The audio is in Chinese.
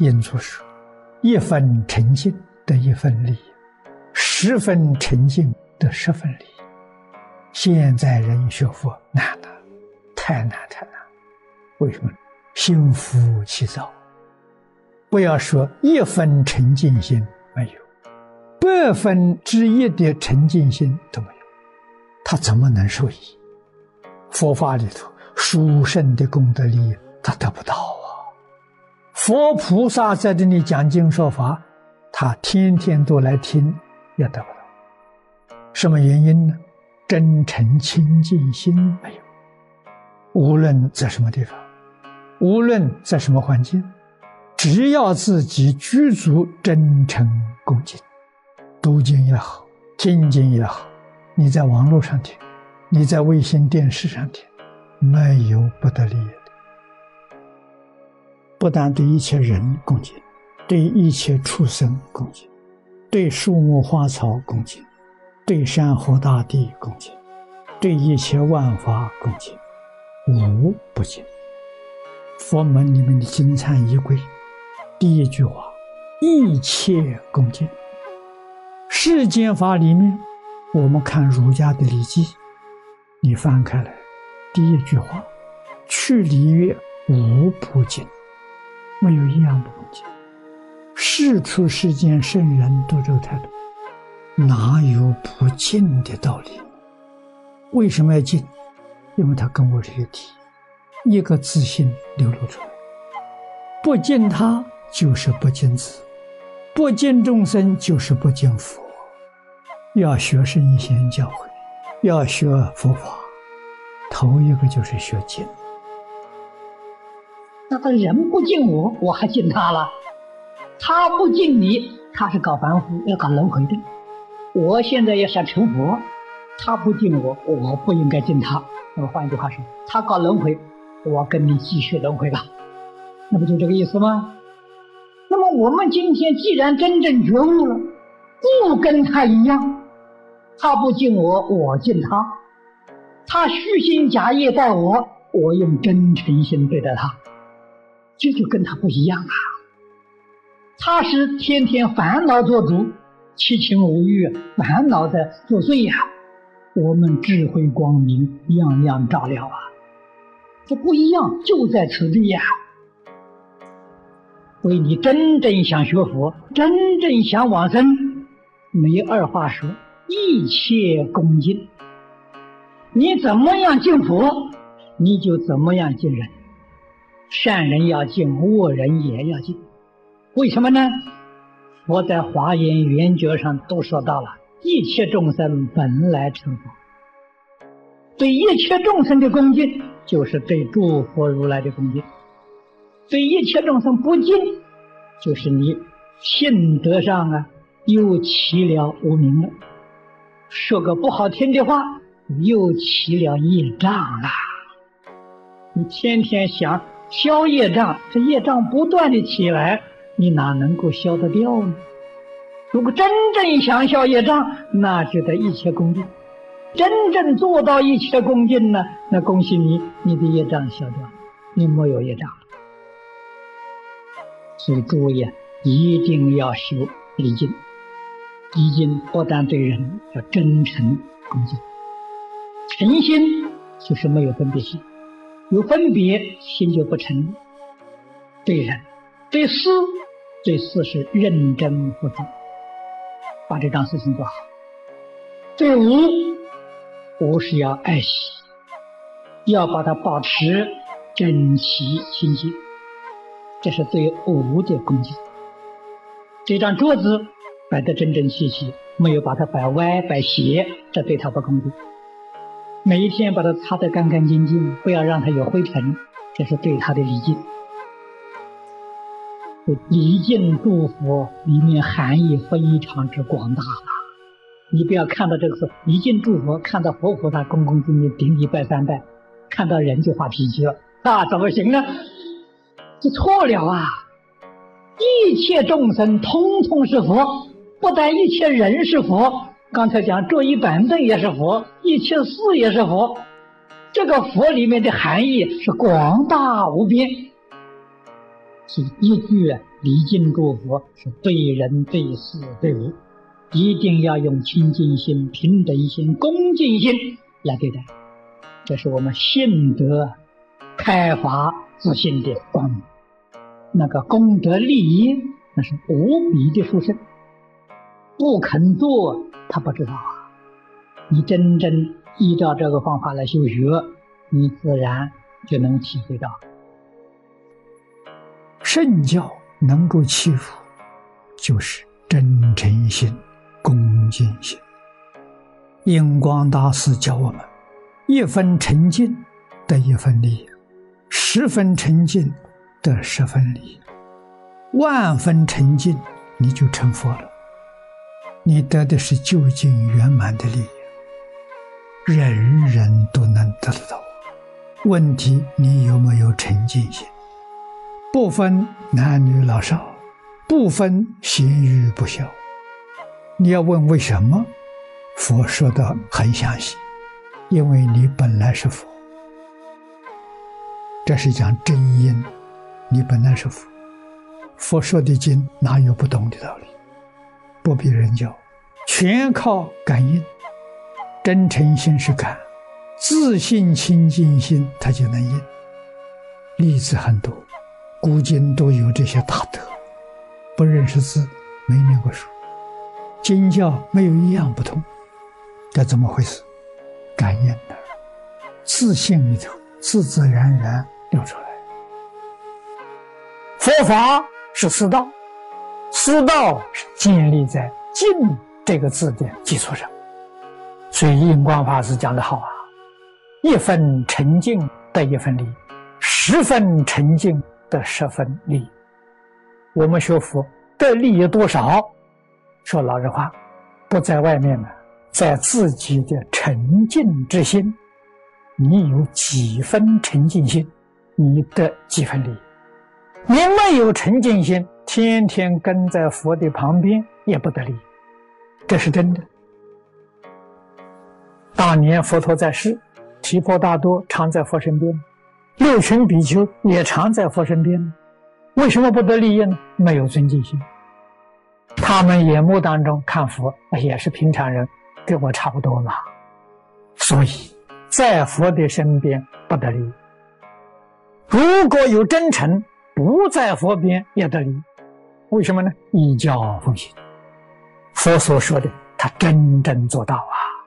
印祖说：“一分诚信得一分利，十分诚信得十分利。”现在人学佛难了，太难太难。为什么？心浮气躁。不要说一分沉静心没有，百分之一的沉静心都没有，他怎么能受益？佛法里头殊胜的功德利益，他得不到啊。佛菩萨在这里讲经说法，他天天都来听，也得不到。什么原因呢？真诚清净心没有。无论在什么地方，无论在什么环境。只要自己具足真诚恭敬，读经也好，听经也好，你在网络上听，你在卫星电视上听，没有不得利益。不但对一切人恭敬，对一切畜生恭敬，对树木花草恭敬，对山河大地恭敬，对一切万法恭敬，无不敬。佛门里面的金灿仪规。第一句话，一切恭敬。世间法里面，我们看儒家的《礼记》，你翻开来，第一句话，去礼乐无不敬，没有一样不恭敬。世出世间圣人都这个态度，哪有不敬的道理？为什么要敬？因为他跟我是一体，一个自信流露出来，不敬他。就是不敬子，不敬众生就是不敬佛。要学圣贤教诲，要学佛法，头一个就是学敬。那个人不敬我，我还敬他了；他不敬你，他是搞凡夫，要搞轮回的。我现在要想成佛，他不敬我，我不应该敬他。那么换一句话说，他搞轮回，我跟你继续轮回吧，那不就这个意思吗？那么我们今天既然真正觉悟了，不跟他一样，他不敬我，我敬他；他虚心假意待我，我用真诚心对待他，这就跟他不一样啊。他是天天烦恼做主，七情五欲烦恼在作祟呀。我们智慧光明，样样照亮啊。这不一样，就在此地呀。为你真正想学佛，真正想往生，没二话说，一切恭敬。你怎么样敬佛，你就怎么样敬人。善人要敬，恶人也要敬。为什么呢？佛在华严圆觉上都说到了：一切众生本来成佛。对一切众生的恭敬，就是对诸佛如来的恭敬。对一切众生不敬，就是你性德上啊又起了无名了。说个不好听的话，又起了业障了。你天天想消业障，这业障不断的起来，你哪能够消得掉呢？如果真正想消业障，那就得一切恭敬。真正做到一切恭敬呢，那恭喜你，你的业障消掉了，你没有业障了。所以诸位啊，一定要修礼敬。礼敬不但对人要真诚恭敬，诚心就是没有分别心，有分别心就不诚。对人、对事、对事是认真负责，把这桩事情做好。对无，无是要爱惜，要把它保持整齐清净。这是对无的恭敬。这张桌子摆得整整齐齐，没有把它摆歪摆斜，这对他不恭敬。每一天把它擦得干干净净，不要让它有灰尘，这是对他的礼敬。礼敬祝福里面含义非常之广大了。你不要看到这个是礼敬祝福，看到佛菩萨恭恭敬敬顶礼拜三拜，看到人就发脾气了，那怎么行呢？这错了啊！一切众生通通是佛，不但一切人是佛，刚才讲坐一板凳也是佛，一切事也是佛。这个佛里面的含义是广大无边，是一句礼敬诸佛是对人、对事、对物，一定要用清净心、平等心、恭敬心来对待。这是我们信德开发自信的光明。那个功德利益，那是无比的殊胜。不肯做，他不知道啊。你真正依照这个方法来修学，你自然就能体会到。圣教能够欺负，就是真诚心、恭敬心。印光大师教我们：一分沉静得一分利，十分沉静得十分利，万分沉静你就成佛了。你得的是究竟圆满的利益，人人都能得得到。问题你有没有沉静心？不分男女老少，不分贤愚不孝。你要问为什么？佛说的很详细，因为你本来是佛，这是讲真因，你本来是佛。佛说的经哪有不懂的道理？不比人教，全靠感应。真诚心是感，自信清净心它就能应。例子很多。古今都有这些大德，不认识字，没念过书，经教没有一样不通，这怎么回事？感应的，自信里头自自然然流出来。佛法是四道，四道是建立在“静”这个字的基础上，所以印光法师讲的好啊：“一分沉静得一分利，十分沉静。”得十分利，我们学佛得利益多少？说老实话，不在外面呢，在自己的沉静之心，你有几分沉静心，你得几分利。你没有沉静心，天天跟在佛的旁边也不得利，这是真的。当年佛陀在世，提婆达多常在佛身边。六群比丘也常在佛身边，为什么不得利益呢？没有尊敬心。他们眼目当中看佛也是平常人，跟我差不多嘛。所以在佛的身边不得利益。如果有真诚，不在佛边也得利。为什么呢？依教奉行，佛所说的，他真正做到啊。